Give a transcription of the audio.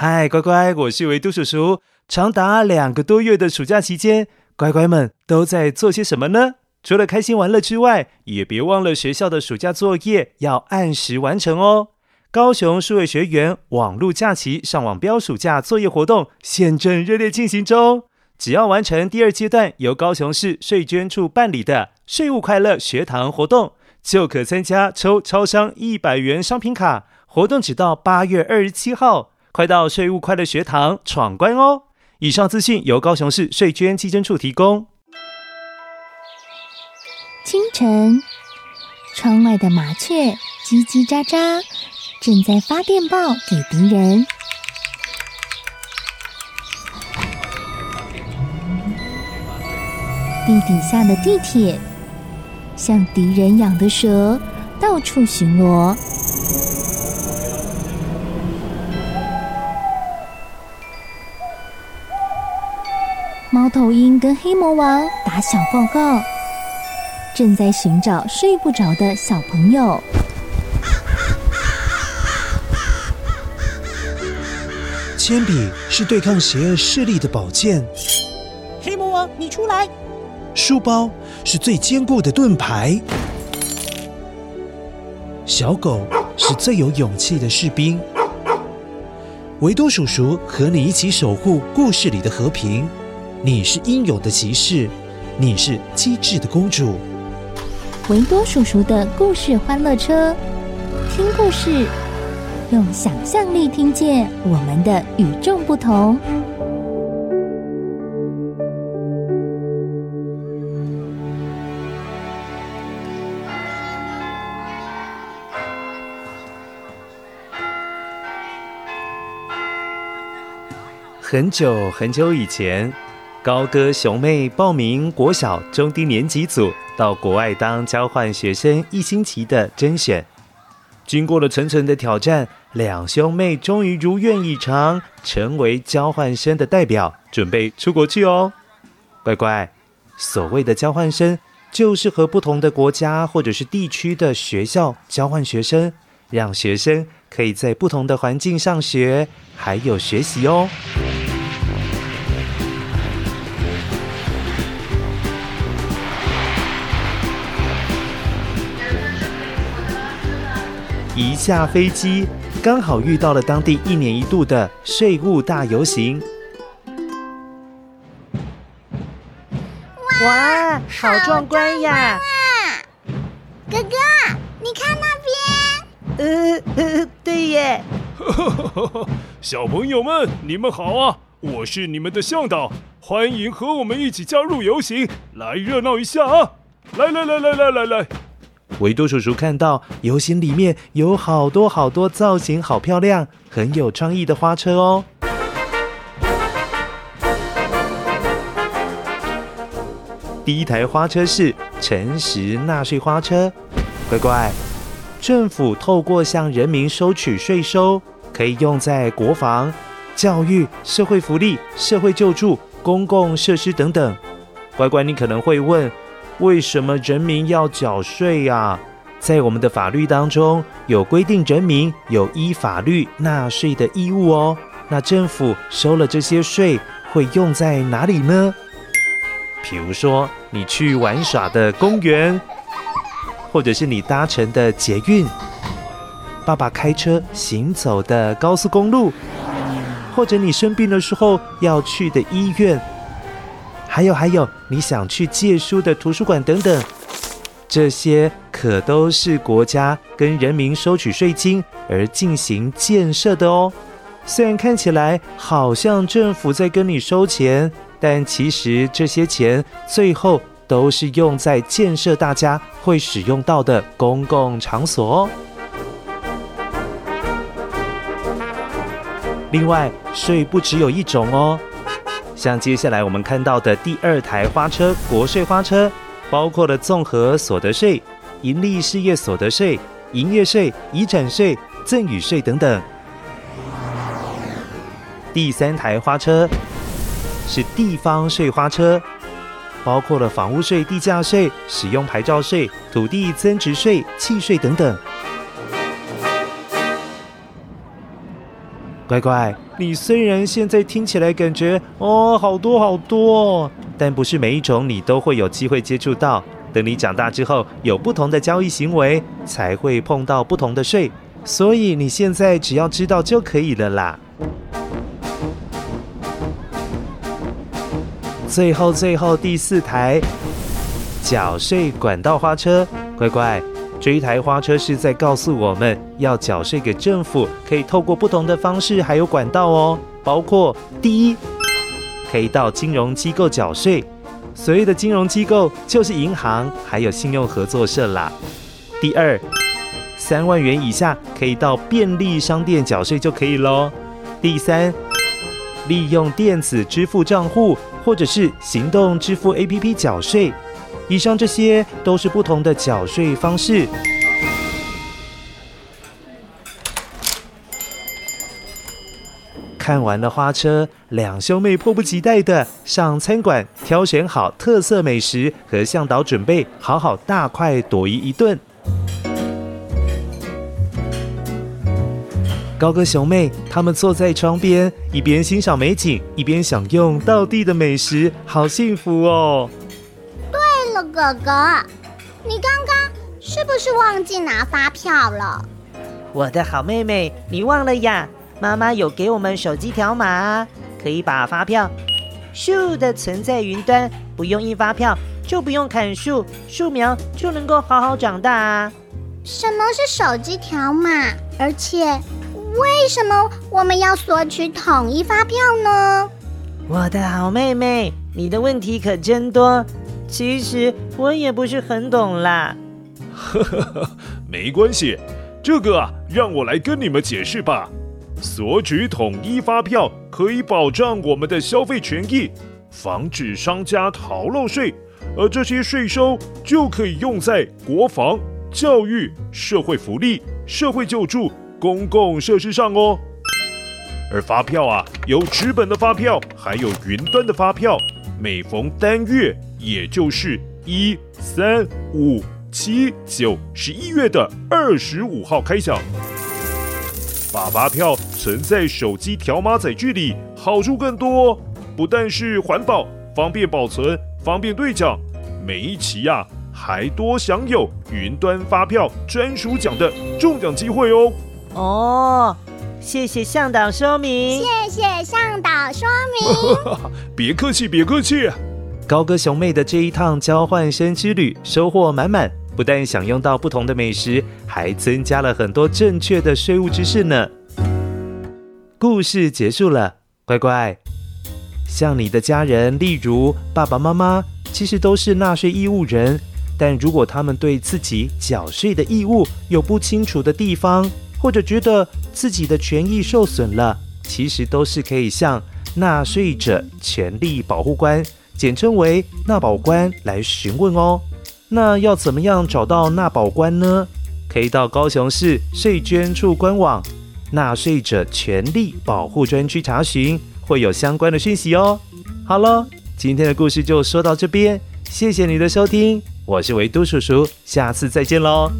嗨，乖乖，我是维多叔叔。长达两个多月的暑假期间，乖乖们都在做些什么呢？除了开心玩乐之外，也别忘了学校的暑假作业要按时完成哦。高雄数位学员网络假期上网标暑假作业活动现正热烈进行中，只要完成第二阶段由高雄市税捐处办理的税务快乐学堂活动，就可参加抽超商一百元商品卡。活动只到八月二十七号。快到税务快乐学堂闯关哦！以上资讯由高雄市税捐稽征处提供。清晨，窗外的麻雀叽叽喳喳，正在发电报给敌人。地底下的地铁，像敌人养的蛇，到处巡逻。猫头鹰跟黑魔王打小报告，正在寻找睡不着的小朋友。铅笔是对抗邪恶势力的宝剑。黑魔王，你出来！书包是最坚固的盾牌。小狗是最有勇气的士兵。维多叔叔和你一起守护故事里的和平。你是英勇的骑士，你是机智的公主。维多叔叔的故事欢乐车，听故事，用想象力听见我们的与众不同。很久很久以前。高哥熊妹报名国小中低年级组到国外当交换学生一星期的甄选，经过了层层的挑战，两兄妹终于如愿以偿，成为交换生的代表，准备出国去哦。乖乖，所谓的交换生，就是和不同的国家或者是地区的学校交换学生，让学生可以在不同的环境上学，还有学习哦。下飞机，刚好遇到了当地一年一度的税务大游行。哇，好壮观呀！哥哥，你看那边。呃呃，对耶。小朋友们，你们好啊！我是你们的向导，欢迎和我们一起加入游行，来热闹一下啊！来来来来来来来。维多叔叔看到游行里面有好多好多造型好漂亮、很有创意的花车哦。第一台花车是诚实纳税花车，乖乖，政府透过向人民收取税收，可以用在国防、教育、社会福利、社会救助、公共设施等等。乖乖，你可能会问。为什么人民要缴税呀？在我们的法律当中有规定，人民有依法律纳税的义务哦。那政府收了这些税会用在哪里呢？比如说你去玩耍的公园，或者是你搭乘的捷运，爸爸开车行走的高速公路，或者你生病的时候要去的医院。还有还有，你想去借书的图书馆等等，这些可都是国家跟人民收取税金而进行建设的哦。虽然看起来好像政府在跟你收钱，但其实这些钱最后都是用在建设大家会使用到的公共场所哦。另外，税不只有一种哦。像接下来我们看到的第二台花车——国税花车，包括了综合所得税、盈利事业所得税、营业税、遗产税、赠与税等等。第三台花车是地方税花车，包括了房屋税、地价税、使用牌照税、土地增值税、契税等等。乖乖，你虽然现在听起来感觉哦好多好多，但不是每一种你都会有机会接触到。等你长大之后，有不同的交易行为，才会碰到不同的税。所以你现在只要知道就可以了啦。最后，最后第四台缴税管道花车，乖乖，这一台花车是在告诉我们要缴税给政府，可以透过不同的方式还有管道哦，包括第一，可以到金融机构缴税，所谓的金融机构就是银行还有信用合作社啦。第二。三万元以下可以到便利商店缴税就可以喽。第三，利用电子支付账户或者是行动支付 APP 缴税。以上这些都是不同的缴税方式。看完了花车，两兄妹迫不及待的上餐馆，挑选好特色美食，和向导准备好好大快朵颐一顿。高哥兄妹他们坐在窗边，一边欣赏美景，一边享用道地的美食，好幸福哦！哥哥，你刚刚是不是忘记拿发票了？我的好妹妹，你忘了呀？妈妈有给我们手机条码，可以把发票咻的存在云端，不用印发票，就不用砍树，树苗就能够好好长大啊！什么是手机条码？而且。为什么我们要索取统一发票呢？我的好妹妹，你的问题可真多。其实我也不是很懂啦。呵呵呵，没关系，这个啊，让我来跟你们解释吧。索取统一发票可以保障我们的消费权益，防止商家逃漏税，而这些税收就可以用在国防、教育、社会福利、社会救助。公共设施上哦，而发票啊，有纸本的发票，还有云端的发票。每逢单月，也就是一、三、五、七、九、十一月的二十五号开奖，把发票存在手机条码载具里，好处更多。不但是环保、方便保存、方便兑奖，每一期呀、啊，还多享有云端发票专属奖的中奖机会哦。哦，谢谢向导说明。谢谢向导说明。别客气，别客气。高歌兄妹的这一趟交换生之旅收获满满，不但享用到不同的美食，还增加了很多正确的税务知识呢。故事结束了，乖乖。像你的家人，例如爸爸妈妈，其实都是纳税义务人，但如果他们对自己缴税的义务有不清楚的地方，或者觉得自己的权益受损了，其实都是可以向纳税者权利保护官，简称为纳保官来询问哦。那要怎么样找到纳保官呢？可以到高雄市税捐处官网纳税者权利保护专区查询，会有相关的讯息哦。好了，今天的故事就说到这边，谢谢你的收听，我是维都叔叔，下次再见喽。